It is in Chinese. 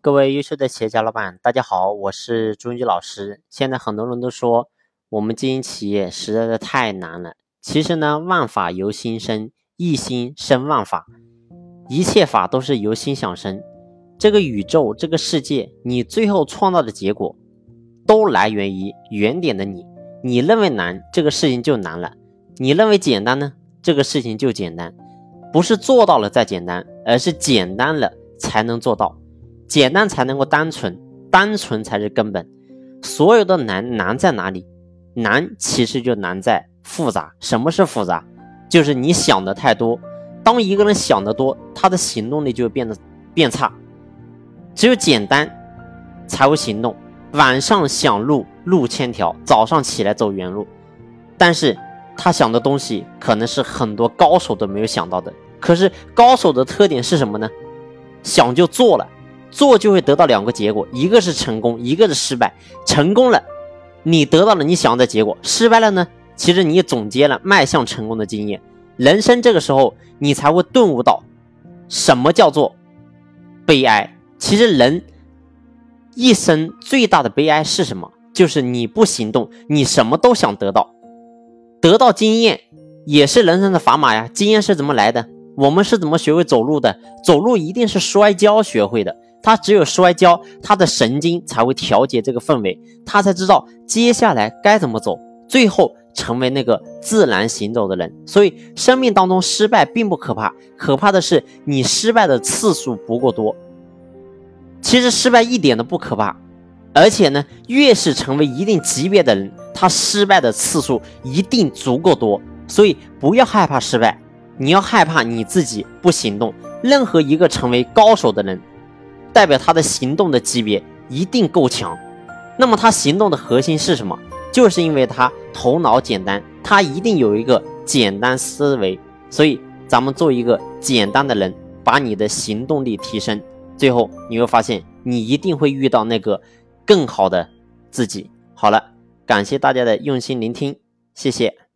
各位优秀的企业家老板，大家好，我是朱云老师。现在很多人都说我们经营企业实在是太难了。其实呢，万法由心生，一心生万法，一切法都是由心想生。这个宇宙，这个世界，你最后创造的结果，都来源于原点的你。你认为难，这个事情就难了；你认为简单呢，这个事情就简单。不是做到了再简单，而是简单了才能做到。简单才能够单纯，单纯才是根本。所有的难难在哪里？难其实就难在复杂。什么是复杂？就是你想的太多。当一个人想的多，他的行动力就会变得变差。只有简单才会行动。晚上想路路千条，早上起来走原路。但是他想的东西可能是很多高手都没有想到的。可是高手的特点是什么呢？想就做了。做就会得到两个结果，一个是成功，一个是失败。成功了，你得到了你想要的结果；失败了呢，其实你也总结了迈向成功的经验。人生这个时候，你才会顿悟到什么叫做悲哀。其实人一生最大的悲哀是什么？就是你不行动，你什么都想得到，得到经验也是人生的砝码呀。经验是怎么来的？我们是怎么学会走路的？走路一定是摔跤学会的。他只有摔跤，他的神经才会调节这个氛围，他才知道接下来该怎么走，最后成为那个自然行走的人。所以，生命当中失败并不可怕，可怕的是你失败的次数不够多。其实失败一点都不可怕，而且呢，越是成为一定级别的人，他失败的次数一定足够多。所以，不要害怕失败，你要害怕你自己不行动。任何一个成为高手的人。代表他的行动的级别一定够强，那么他行动的核心是什么？就是因为他头脑简单，他一定有一个简单思维。所以咱们做一个简单的人，把你的行动力提升，最后你会发现你一定会遇到那个更好的自己。好了，感谢大家的用心聆听，谢谢。